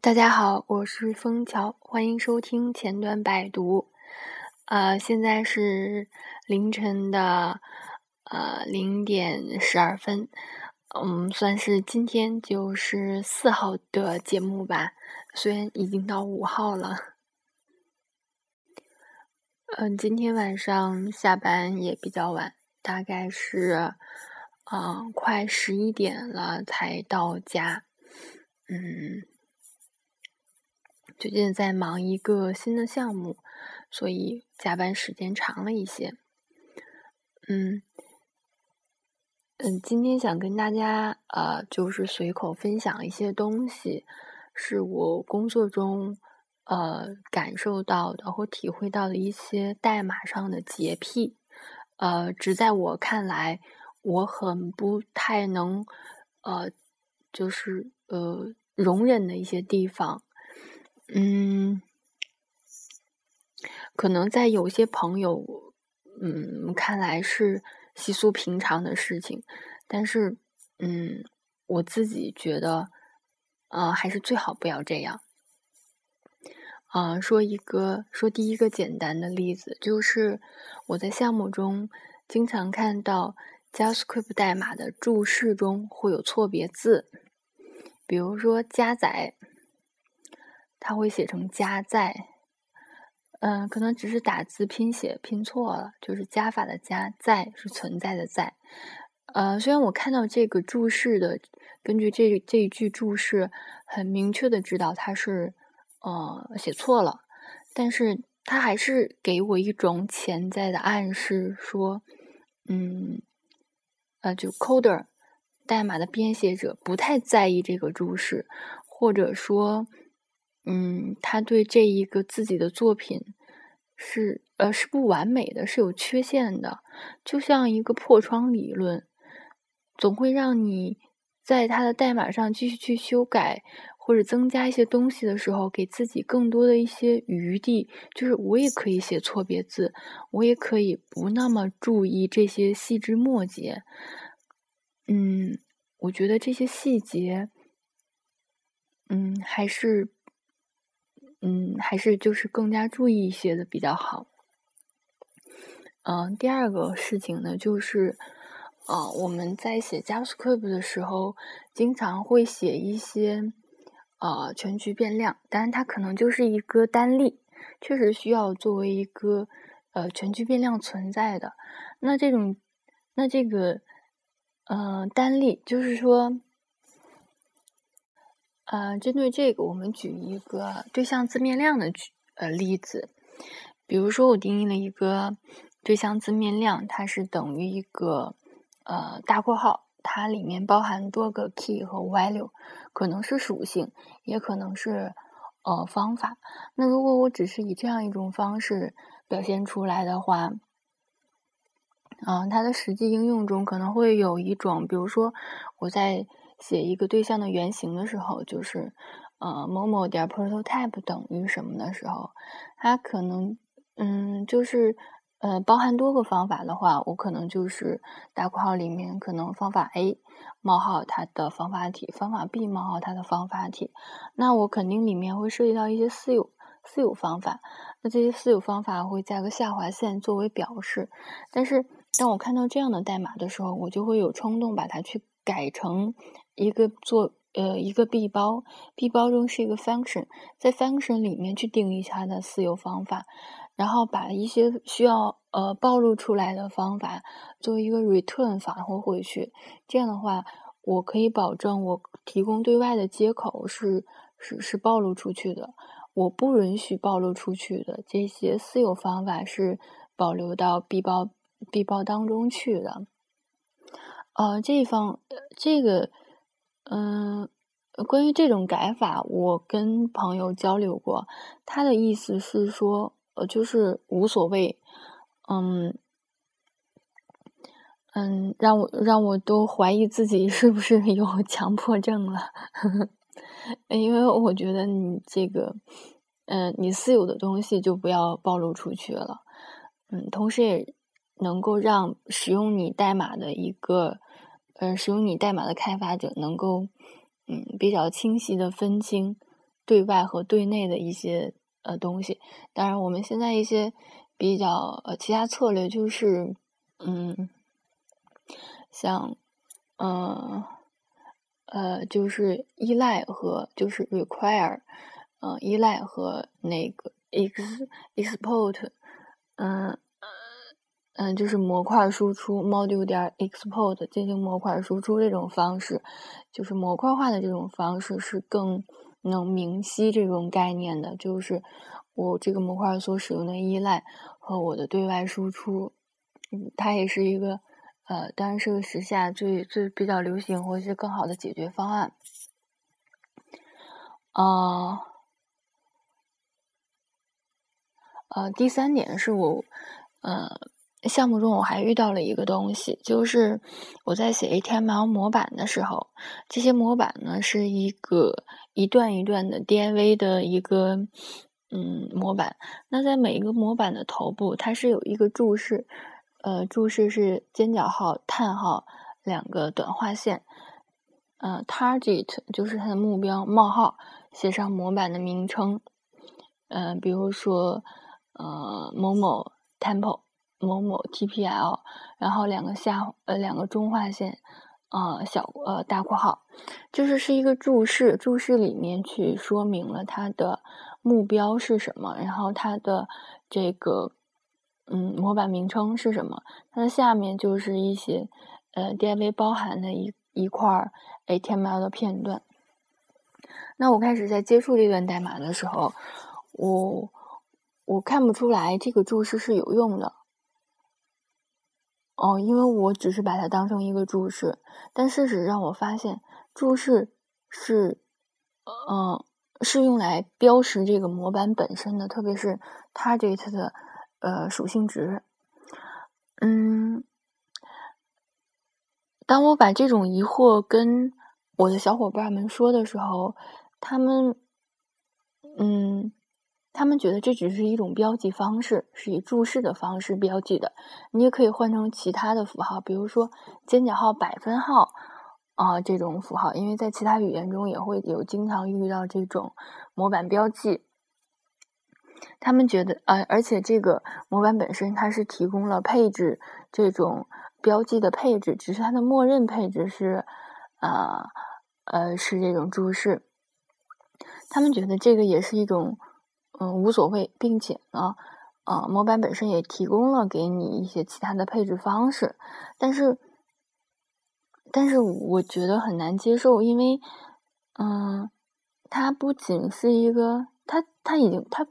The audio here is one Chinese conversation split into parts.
大家好，我是枫桥，欢迎收听前端百读。呃，现在是凌晨的呃零点十二分，嗯，算是今天就是四号的节目吧，虽然已经到五号了。嗯，今天晚上下班也比较晚，大概是嗯快十一点了才到家，嗯。最近在忙一个新的项目，所以加班时间长了一些。嗯嗯，今天想跟大家呃，就是随口分享一些东西，是我工作中呃感受到的或体会到的一些代码上的洁癖。呃，只在我看来，我很不太能呃，就是呃容忍的一些地方。嗯，可能在有些朋友，嗯，看来是稀疏平常的事情，但是，嗯，我自己觉得，呃，还是最好不要这样。啊，说一个，说第一个简单的例子，就是我在项目中经常看到 JavaScript 代码的注释中会有错别字，比如说加载。它会写成加在，嗯，可能只是打字拼写拼错了，就是加法的加，在是存在的在。呃，虽然我看到这个注释的，根据这这一句注释，很明确的知道它是呃写错了，但是它还是给我一种潜在的暗示，说，嗯，呃，就 coder 代码的编写者不太在意这个注释，或者说。嗯，他对这一个自己的作品是呃是不完美的，是有缺陷的，就像一个破窗理论，总会让你在他的代码上继续去修改或者增加一些东西的时候，给自己更多的一些余地。就是我也可以写错别字，我也可以不那么注意这些细枝末节。嗯，我觉得这些细节，嗯，还是。嗯，还是就是更加注意一些的比较好。嗯，第二个事情呢，就是，呃，我们在写 JavaScript 的时候，经常会写一些呃全局变量，当然它可能就是一个单例，确实需要作为一个呃全局变量存在的。那这种，那这个，呃，单例就是说。呃，针对这个，我们举一个对象字面量的举呃例子，比如说我定义了一个对象字面量，它是等于一个呃大括号，它里面包含多个 key 和 value，可能是属性，也可能是呃方法。那如果我只是以这样一种方式表现出来的话，嗯，它的实际应用中可能会有一种，比如说我在。写一个对象的原型的时候，就是呃某某点 prototype 等于什么的时候，它可能嗯就是呃包含多个方法的话，我可能就是大括号里面可能方法 A 冒号它的方法体，方法 B 冒号它的方法体，那我肯定里面会涉及到一些私有私有方法，那这些私有方法会加个下划线作为表示，但是当我看到这样的代码的时候，我就会有冲动把它去改成。一个做呃一个 B 包，B 包中是一个 function，在 function 里面去定义它的私有方法，然后把一些需要呃暴露出来的方法作为一个 return 返回回去。这样的话，我可以保证我提供对外的接口是是是暴露出去的，我不允许暴露出去的这些私有方法是保留到 B 包 B 包当中去的。呃，这一方这个。嗯，关于这种改法，我跟朋友交流过，他的意思是说，呃，就是无所谓，嗯，嗯，让我让我都怀疑自己是不是有 强迫症了，呵 呵因为我觉得你这个，嗯，你私有的东西就不要暴露出去了，嗯，同时也能够让使用你代码的一个。呃，使用你代码的开发者能够，嗯，比较清晰的分清对外和对内的一些呃东西。当然，我们现在一些比较呃其他策略就是，嗯，像，嗯，呃，就是依赖和就是 require，嗯，依赖和那个 ex export，嗯。嗯，就是模块输出 module 点 export 进行模块输出这种方式，就是模块化的这种方式是更能明晰这种概念的。就是我这个模块所使用的依赖和我的对外输出，嗯，它也是一个呃，当然是个时下最最比较流行或者是更好的解决方案。啊，呃，第三点是我呃。项目中我还遇到了一个东西，就是我在写 HTML 模板的时候，这些模板呢是一个一段一段的 DIV 的一个嗯模板。那在每一个模板的头部，它是有一个注释，呃，注释是尖角号、叹号两个短划线，呃，target 就是它的目标，冒号写上模板的名称，嗯，比如说呃某某 temple。某某 TPL，然后两个下呃两个中划线，呃小呃大括号，就是是一个注释，注释里面去说明了它的目标是什么，然后它的这个嗯模板名称是什么，它的下面就是一些呃 DIV 包含的一一块 HTML 的片段。那我开始在接触这段代码的时候，我我看不出来这个注释是有用的。哦，因为我只是把它当成一个注释，但事实让我发现，注释是，嗯，是用来标识这个模板本身的，特别是 target 的呃属性值。嗯，当我把这种疑惑跟我的小伙伴们说的时候，他们，嗯。他们觉得这只是一种标记方式，是以注释的方式标记的。你也可以换成其他的符号，比如说尖角号、百分号啊这种符号，因为在其他语言中也会有经常遇到这种模板标记。他们觉得，呃，而且这个模板本身它是提供了配置这种标记的配置，只是它的默认配置是，呃，呃，是这种注释。他们觉得这个也是一种。嗯，无所谓，并且呢，呃，模板本身也提供了给你一些其他的配置方式，但是，但是我觉得很难接受，因为，嗯，它不仅是一个，它它已经它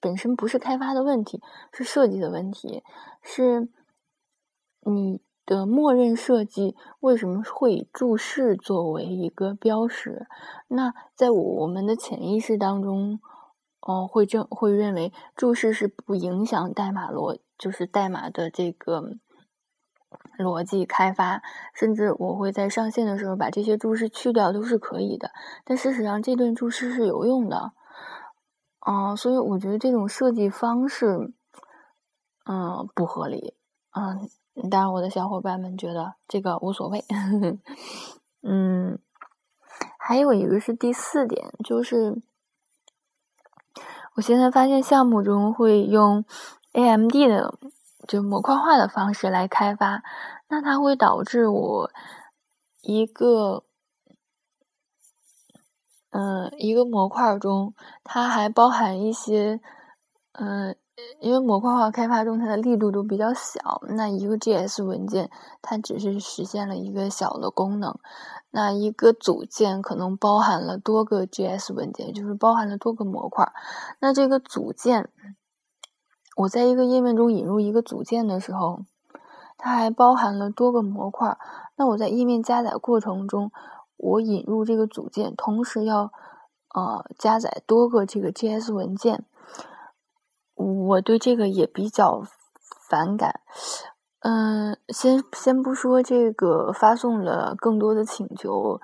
本身不是开发的问题，是设计的问题，是你的默认设计为什么会以注释作为一个标识？那在我们的潜意识当中。哦，会正会认为注释是不影响代码逻，就是代码的这个逻辑开发，甚至我会在上线的时候把这些注释去掉都是可以的。但事实上，这段注释是有用的，嗯，所以我觉得这种设计方式，嗯，不合理，嗯，当然我的小伙伴们觉得这个无所谓，嗯，还有一个是第四点，就是。我现在发现项目中会用 AMD 的就模块化的方式来开发，那它会导致我一个嗯一个模块中，它还包含一些嗯。因为模块化开发中，它的力度都比较小，那一个 JS 文件它只是实现了一个小的功能，那一个组件可能包含了多个 JS 文件，就是包含了多个模块。那这个组件，我在一个页面中引入一个组件的时候，它还包含了多个模块。那我在页面加载过程中，我引入这个组件，同时要呃加载多个这个 JS 文件。我对这个也比较反感，嗯，先先不说这个发送了更多的请求，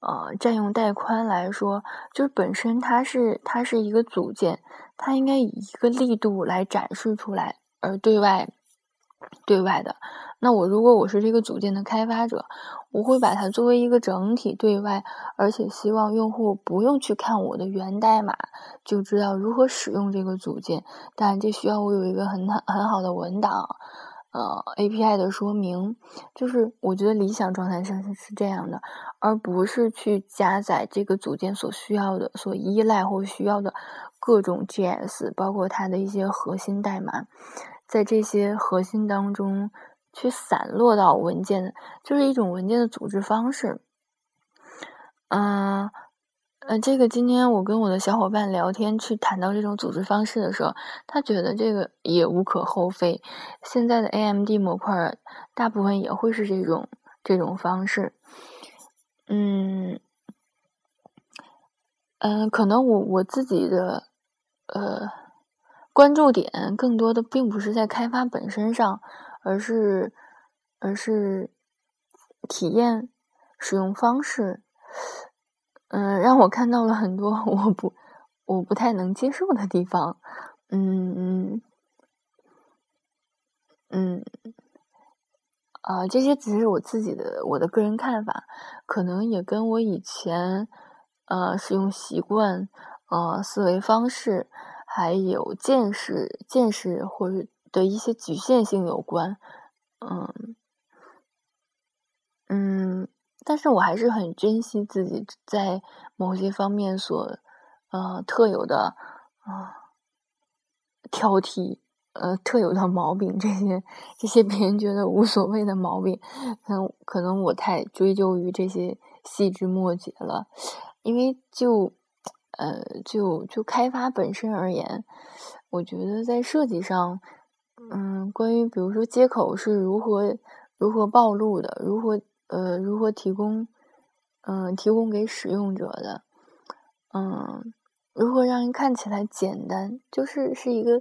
呃，占用带宽来说，就是本身它是它是一个组件，它应该以一个力度来展示出来，而对外对外的。那我如果我是这个组件的开发者，我会把它作为一个整体对外，而且希望用户不用去看我的源代码就知道如何使用这个组件。但，这需要我有一个很很好的文档。呃，API 的说明，就是我觉得理想状态上是这样的，而不是去加载这个组件所需要的、所依赖或需要的各种 JS，包括它的一些核心代码，在这些核心当中去散落到文件，就是一种文件的组织方式。嗯。呃，这个今天我跟我的小伙伴聊天，去谈到这种组织方式的时候，他觉得这个也无可厚非。现在的 AMD 模块大部分也会是这种这种方式。嗯，嗯，可能我我自己的呃关注点更多的并不是在开发本身上，而是而是体验使用方式。嗯，让我看到了很多我不我不太能接受的地方。嗯嗯嗯，啊，这些只是我自己的我的个人看法，可能也跟我以前呃使用习惯、呃思维方式，还有见识、见识或者的一些局限性有关。嗯嗯。但是我还是很珍惜自己在某些方面所呃特有的啊挑剔呃特有的毛病，这些这些别人觉得无所谓的毛病，可能可能我太追究于这些细枝末节了，因为就呃就就开发本身而言，我觉得在设计上，嗯，关于比如说接口是如何如何暴露的，如何。呃，如何提供，嗯，提供给使用者的，嗯，如何让人看起来简单，就是是一个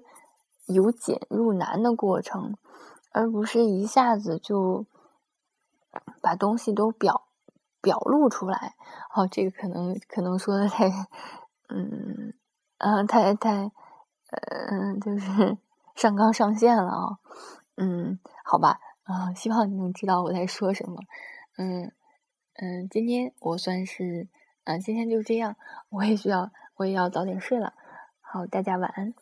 由简入难的过程，而不是一下子就把东西都表表露出来。好，这个可能可能说的太，嗯，啊，太太，嗯，就是 上纲上线了啊。嗯，好吧，啊，希望你能知道我在说什么。嗯嗯，今天我算是，嗯，今天就这样，我也需要，我也要早点睡了。好，大家晚安。